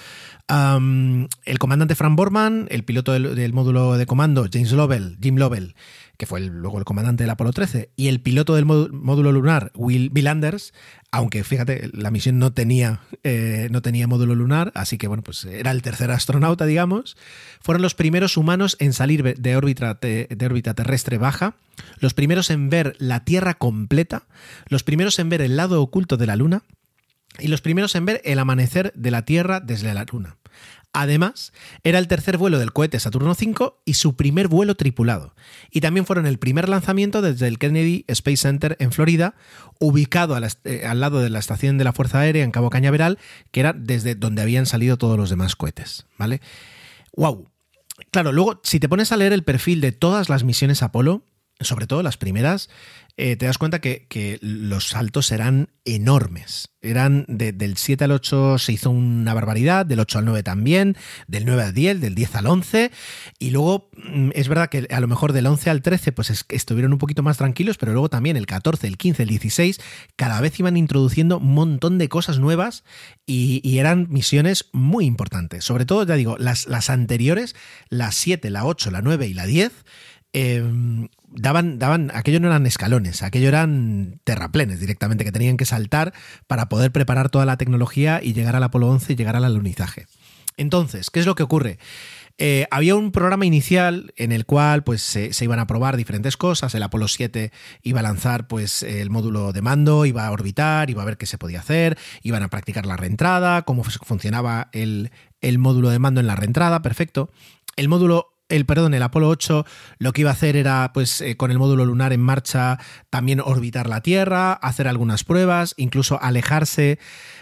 [SPEAKER 1] El comandante Frank Borman, el piloto del, del, módulo de comando, James Lovell, Jim Lovell, que fue luego el comandante del Apolo 13, y el piloto del módulo lunar, Will, Bill Anders, aunque fíjate, la misión no tenía, eh, no tenía módulo lunar, así que bueno, pues era el tercer astronauta, digamos, fueron los primeros humanos en salir de órbita, de órbita terrestre baja, los primeros en ver la Tierra completa, los primeros en ver el lado oculto de la Luna, y los primeros en ver el amanecer de la Tierra desde la Luna. Además, era el tercer vuelo del cohete Saturno V y su primer vuelo tripulado. Y también fueron el primer lanzamiento desde el Kennedy Space Center en Florida, ubicado eh, al lado de la estación de la Fuerza Aérea en Cabo Cañaveral, que era desde donde habían salido todos los demás cohetes. ¿Vale? ¡Wow! Claro, luego, si te pones a leer el perfil de todas las misiones Apolo, sobre todo las primeras, eh, te das cuenta que, que, los saltos eran enormes. Eran de, del 7 al 8 se hizo una barbaridad, del 8 al 9 también, del 9 al 10, del 10 al 11. Y luego mm, es verdad que a lo mejor del 11 al 13 pues es, estuvieron un poquito más tranquilos, pero luego también el 14, el 15, el 16, cada vez iban introduciendo un montón de cosas nuevas y, eran misiones muy importantes. Sobre todo, ya digo, las, anteriores, la 7, la 8, la 9 y la 10. Eh, daban, daban, aquello no eran escalones, aquello eran terraplenes directamente que tenían que saltar para poder preparar toda la tecnología y llegar al Apolo 11 y llegar al alunizaje. Entonces, ¿qué es lo que ocurre? Eh, había un programa inicial en el cual pues, se, iban a probar diferentes cosas. El Apolo 7 iba a lanzar pues, el módulo de mando, iba a orbitar, iba a ver qué se podía hacer, iban a practicar la reentrada, cómo funcionaba el, el módulo de mando en la reentrada, perfecto. El módulo el perdón, el Apolo 8 lo que iba a hacer era, pues, eh, con el módulo lunar en marcha, también orbitar la Tierra, hacer algunas pruebas, incluso alejarse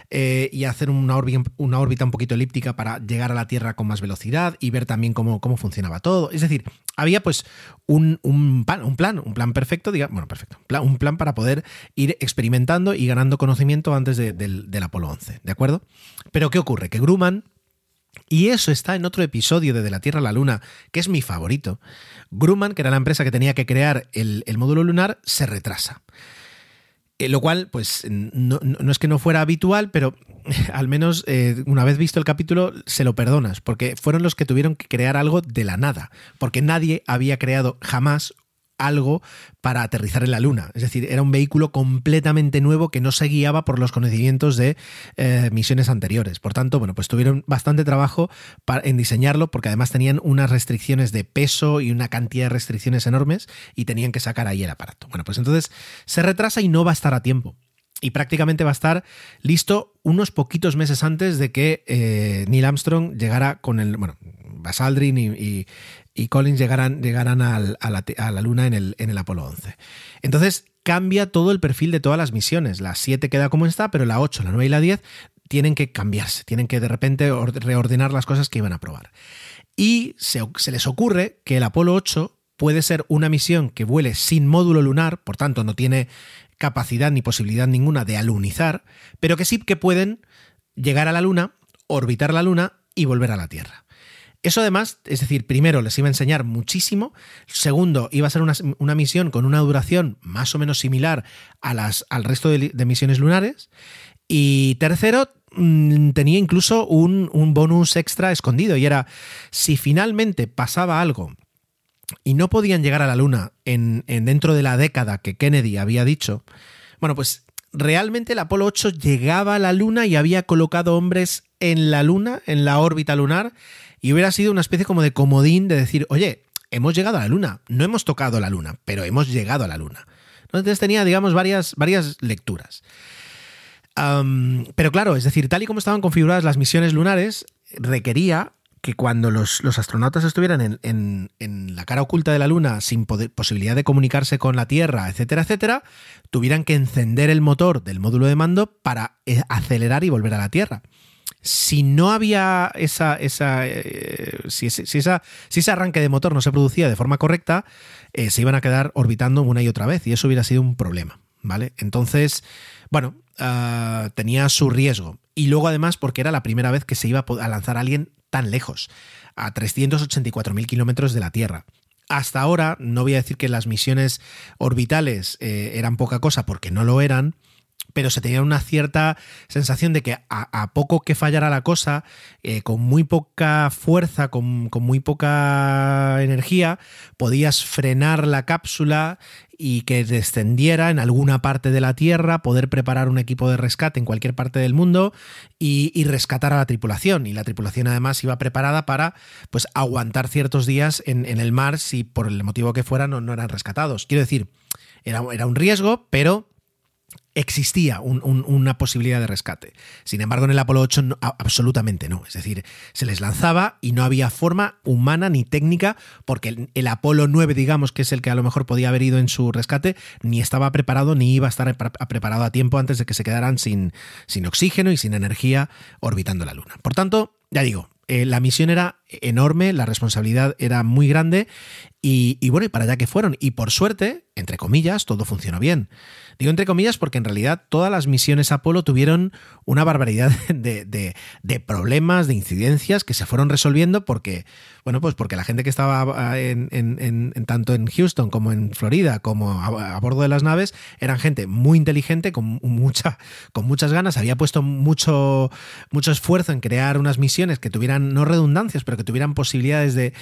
[SPEAKER 1] eh, y hacer una órbita, un poquito elíptica para llegar a la Tierra con más velocidad y ver también cómo, cómo funcionaba todo. Es decir, había pues un, un, plan, un plan, un plan perfecto, digamos, bueno, perfecto, un plan, un plan, para poder ir experimentando y ganando conocimiento antes de, del, del Apolo 11, ¿de acuerdo? Pero ¿qué ocurre? Que Grumman y eso está en otro episodio de De la Tierra a la Luna, que es mi favorito. Grumman, que era la empresa que tenía que crear el, el módulo lunar, se retrasa. Eh, lo cual, pues, no, no, es que no fuera habitual, pero al menos eh, una vez visto el capítulo se lo perdonas, porque fueron los que tuvieron que crear algo de la nada, porque nadie había creado jamás algo para aterrizar en la Luna. Es decir, era un vehículo completamente nuevo que no se guiaba por los conocimientos de eh, misiones anteriores. Por tanto, bueno, pues tuvieron bastante trabajo para, en diseñarlo porque además tenían unas restricciones de peso y una cantidad de restricciones enormes y tenían que sacar ahí el aparato. Bueno, pues entonces se retrasa y no va a estar a tiempo y prácticamente va a estar listo unos poquitos meses antes de que eh, Neil Armstrong llegara con el, bueno, Buzz Aldrin y, y, y Collins llegaran, llegaran al, a, la, a, la, Luna en el, en el Apolo 11. Entonces cambia todo el perfil de todas las misiones. La 7 queda como está, pero la 8, la 9 y la 10 tienen que cambiarse, tienen que de repente reordenar las cosas que iban a probar. Y se, se les ocurre que el Apolo 8 puede ser una misión que vuele sin módulo lunar, por tanto no tiene capacidad ni posibilidad ninguna de alunizar, pero que sí que pueden llegar a la Luna, orbitar la Luna y volver a la Tierra. Eso además, es decir, primero les iba a enseñar muchísimo, segundo, iba a ser una, una misión con una duración más o menos similar a las, al resto de, misiones lunares, y tercero, mmm, tenía incluso un, un bonus extra escondido, y era, si finalmente pasaba algo y no podían llegar a la Luna en, en, dentro de la década que Kennedy había dicho, bueno, pues realmente el Apolo 8 llegaba a la Luna y había colocado hombres en la Luna, en la órbita lunar, y hubiera sido una especie como de comodín de decir, oye, hemos llegado a la Luna, no hemos tocado la Luna, pero hemos llegado a la Luna. Entonces tenía, digamos, varias, varias lecturas. pero claro, es decir, tal y como estaban configuradas las misiones lunares, requería que cuando los, astronautas estuvieran en, la cara oculta de la Luna sin posibilidad de comunicarse con la Tierra, etcétera, etcétera, tuvieran que encender el motor del módulo de mando para eh, acelerar y volver a la Tierra. Si no había esa. esa eh, si, esa si, ese arranque de motor no se producía de forma correcta, eh, se iban a quedar orbitando una y otra vez, y eso hubiera sido un problema. ¿Vale? Entonces, bueno, ah, tenía su riesgo. Y luego, además, porque era la primera vez que se iba a lanzar a alguien tan lejos, a 384.000 kilómetros de la Tierra. Hasta ahora, no voy a decir que las misiones orbitales eh, eran poca cosa, porque no lo eran, pero se tenía una cierta sensación de que a, poco que fallara la cosa, eh, con muy poca fuerza, con, muy poca energía, podías frenar la cápsula y que descendiera en alguna parte de la Tierra, poder preparar un equipo de rescate en cualquier parte del mundo y, rescatar a la tripulación. Y la tripulación además iba preparada para pues, aguantar ciertos días en, el mar si por el motivo que fuera no, no eran rescatados. Quiero decir, era, era un riesgo, pero existía una posibilidad de rescate. Sin embargo, en el Apolo 8 absolutamente no. Es decir, se les lanzaba y no había forma humana ni técnica, porque el, Apolo 9, digamos, que es el que a lo mejor podía haber ido en su rescate, ni estaba preparado ni iba a estar preparado a tiempo antes de que se quedaran sin, sin oxígeno y sin energía orbitando la Luna. Por tanto, ya digo, eh, la misión era enorme, la responsabilidad era muy grande y, bueno, y para allá que fueron. Y por suerte, entre comillas, todo funcionó bien. Digo entre comillas porque en realidad todas las misiones Apolo tuvieron una barbaridad de, problemas, de incidencias que se fueron resolviendo porque, bueno, pues porque la gente que estaba en, tanto en Houston como en Florida como a, bordo de las naves eran gente muy inteligente, con, mucha, con muchas ganas, había puesto mucho, mucho esfuerzo en crear unas misiones que tuvieran, no redundancias, pero que tuvieran posibilidades de,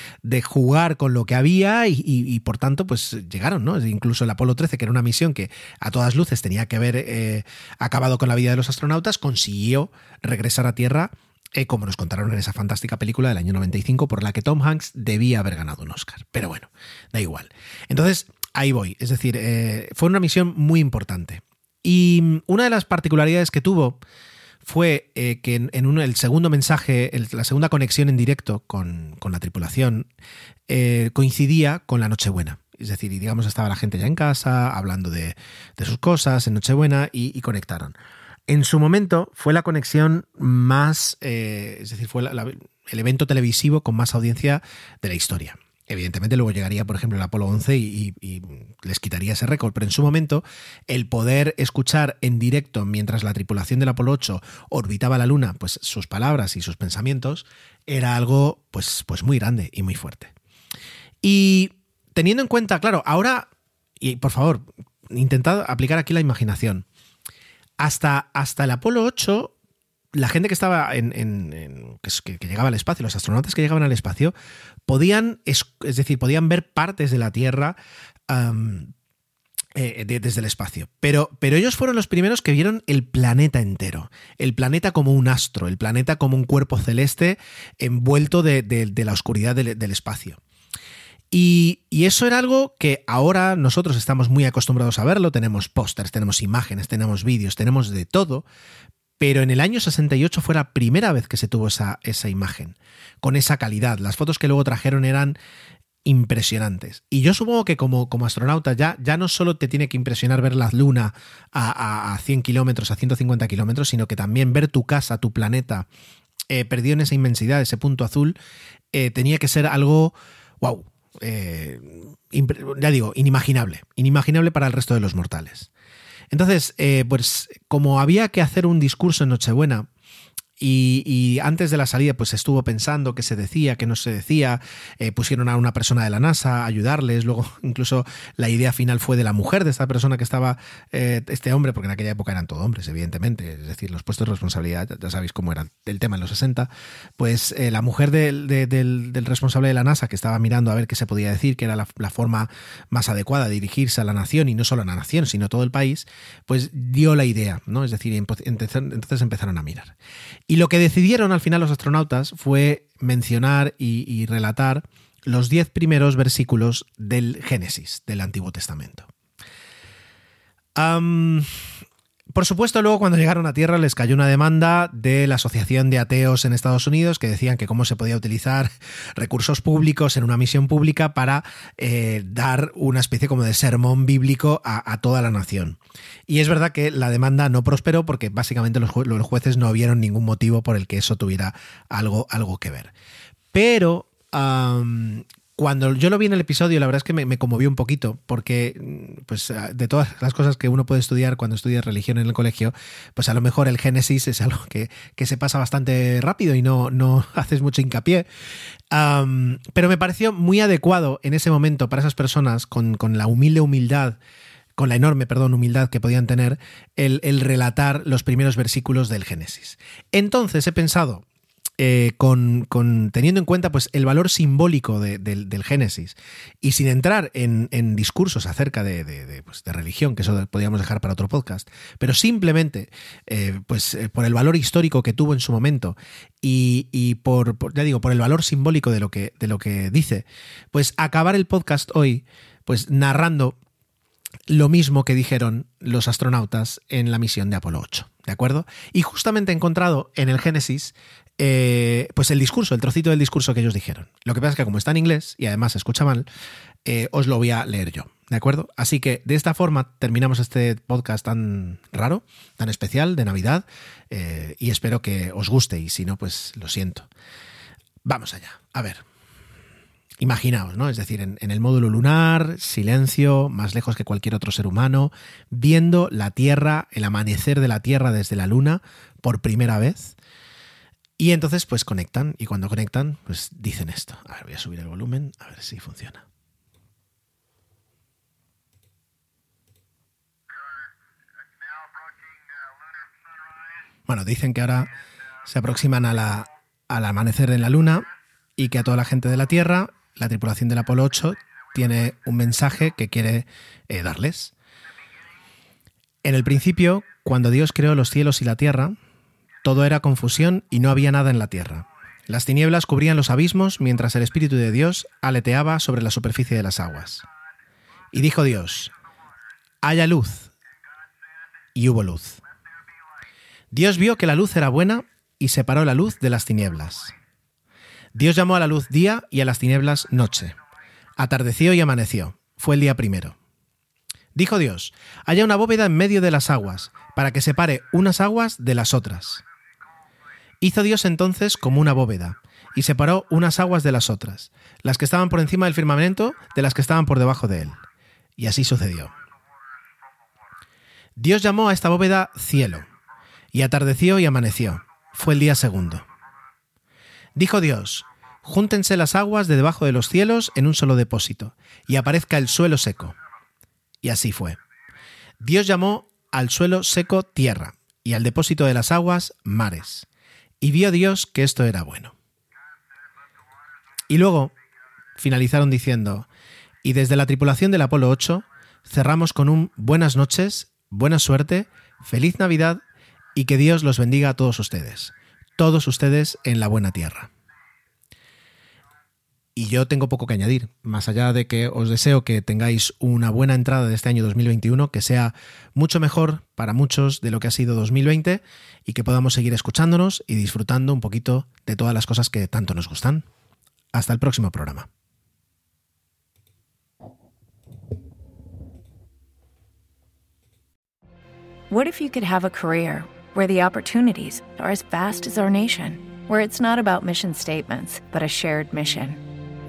[SPEAKER 1] jugar con lo que había y, por tanto, pues llegaron, ¿no? Incluso el Apolo 13, que era una misión que a todas luces tenía que haber eh, acabado con la vida de los astronautas, consiguió regresar a Tierra, eh, como nos contaron en esa fantástica película del año 95, por la que Tom Hanks debía haber ganado un Oscar. Pero bueno, da igual. Entonces, ahí voy. Es decir, eh, fue una misión muy importante. Y una de las particularidades que tuvo fue que en, el segundo mensaje, la segunda conexión en directo con, la tripulación, coincidía con la Nochebuena. Es decir, y digamos, estaba la gente ya en casa, hablando de, sus cosas en Nochebuena y, conectaron. En su momento fue la conexión más, eh, es decir, fue el evento televisivo con más audiencia de la historia. Evidentemente luego llegaría, por ejemplo, el Apolo 11 y, les quitaría ese récord, pero en su momento el poder escuchar en directo mientras la tripulación del Apolo 8 orbitaba la Luna, pues sus palabras y sus pensamientos era algo pues, pues muy grande y muy fuerte. Y teniendo en cuenta, claro, ahora, y por favor, intentad aplicar aquí la imaginación. Hasta, hasta el Apolo 8, la gente que estaba en, que, llegaba al espacio, los astronautas que llegaban al espacio, podían, es, decir, podían ver partes de la Tierra eh, desde el espacio. Pero, pero ellos fueron los primeros que vieron el planeta entero, el planeta como un astro, el planeta como un cuerpo celeste envuelto de, la oscuridad del espacio. Y, eso era algo que ahora nosotros estamos muy acostumbrados a verlo, tenemos pósters, tenemos imágenes, tenemos vídeos, tenemos de todo, pero en el año 68 fue la primera vez que se tuvo esa, esa imagen, con esa calidad. Las fotos que luego trajeron eran impresionantes. Y yo supongo que como, como astronauta ya, ya no solo te tiene que impresionar ver la luna a, a, 100 kilómetros, a 150 kilómetros, sino que también ver tu casa, tu planeta, eh, perdido en esa inmensidad, ese punto azul, eh, tenía que ser algo, wow, eh, ya digo, inimaginable, inimaginable para el resto de los mortales. Entonces, eh, pues como había que hacer un discurso en Nochebuena, y, antes de la salida, pues estuvo pensando qué se decía, qué no se decía. Eh, pusieron a una persona de la NASA a ayudarles. Luego, incluso la idea final fue de la mujer de esta persona que estaba, eh, este hombre, porque en aquella época eran todos hombres, evidentemente. Es decir, los puestos de responsabilidad, ya, sabéis cómo era el tema en los 60. Pues eh, la mujer del, responsable de la NASA, que estaba mirando a ver qué se podía decir, que era la, la forma más adecuada de dirigirse a la nación, y no solo a la nación, sino todo el país, pues dio la idea, ¿no? Es decir, entonces empezaron a mirar. Y lo que decidieron al final los astronautas fue mencionar y, relatar los diez primeros versículos del Génesis, del Antiguo Testamento. Por supuesto, luego cuando llegaron a tierra les cayó una demanda de la Asociación de Ateos en Estados Unidos que decían que cómo se podía utilizar recursos públicos en una misión pública para eh, dar una especie como de sermón bíblico a, toda la nación. Y es verdad que la demanda no prosperó porque básicamente los, jueces no vieron ningún motivo por el que eso tuviera algo, algo que ver. Pero cuando yo lo vi en el episodio, la verdad es que me, conmovió un poquito, porque mm, pues ah, de todas las cosas que uno puede estudiar cuando estudia religión en el colegio, pues a lo mejor el Génesis es algo que, se pasa bastante rápido y no, no haces mucho hincapié. pero me pareció muy adecuado en ese momento para esas personas con, la humilde humildad con la enorme, perdón, humildad que podían tener el, relatar los primeros versículos del Génesis. Entonces he pensado, eh, con, teniendo en cuenta pues, el valor simbólico del Génesis y sin entrar en, discursos acerca pues, de, religión, que eso podríamos dejar para otro podcast, pero simplemente eh, pues, eh, por el valor histórico que tuvo en su momento y, por, ya digo, por el valor simbólico de lo, que, de lo que dice, pues acabar el podcast hoy pues narrando lo mismo que dijeron los astronautas en la misión de Apolo 8. ¿De acuerdo? Y justamente he encontrado en el Génesis eh, pues el discurso, el trocito del discurso que ellos dijeron. Lo que pasa es que como está en inglés y además se escucha mal, eh, os lo voy a leer yo, ¿de acuerdo? Así que de esta forma terminamos este podcast tan raro, tan especial de Navidad eh, y espero que os guste y si no, pues lo siento. Vamos allá, a ver. Imaginaos, ¿no? Es decir, en, el módulo lunar, silencio, más lejos que cualquier otro ser humano, viendo la Tierra, el amanecer de la Tierra desde la Luna por primera vez. Y entonces pues conectan y cuando conectan pues dicen esto. A ver, voy a subir el volumen a ver si funciona. Bueno, dicen que ahora se aproximan a la, al amanecer en la Luna y que a toda la gente de la Tierra, la tripulación del Apolo 8 tiene un mensaje que quiere eh, darles. En el principio, cuando Dios creó los cielos y la Tierra, todo era confusión y no había nada en la tierra. Las tinieblas cubrían los abismos mientras el Espíritu de Dios aleteaba sobre la superficie de las aguas. Y dijo Dios, haya luz. Y hubo luz. Dios vio que la luz era buena y separó la luz de las tinieblas. Dios llamó a la luz día y a las tinieblas noche. Atardeció y amaneció. Fue el día primero. Dijo Dios, haya una bóveda en medio de las aguas, para que separe unas aguas de las otras. Hizo Dios entonces como una bóveda, y separó unas aguas de las otras, las que estaban por encima del firmamento de las que estaban por debajo de él. Y así sucedió. Dios llamó a esta bóveda cielo, y atardeció y amaneció. Fue el día segundo. Dijo Dios, júntense las aguas de debajo de los cielos en un solo depósito, y aparezca el suelo seco. Y así fue. Dios llamó al suelo seco tierra, y al depósito de las aguas mares. Y vio Dios que esto era bueno. Y luego finalizaron diciendo, y desde la tripulación del Apolo 8 cerramos con un buenas noches, buena suerte, feliz Navidad y que Dios los bendiga a todos ustedes, todos ustedes en la buena tierra. Y yo tengo poco que añadir, más allá de que os deseo que tengáis una buena entrada de este año 2021, que sea mucho mejor para muchos de lo que ha sido 2020 y que podamos seguir escuchándonos y disfrutando un poquito de todas las cosas que tanto nos gustan. Hasta el próximo programa.
[SPEAKER 3] What if you could have a career where the opportunities are as vast as our nation, where it's not about mission statements, but a shared mission?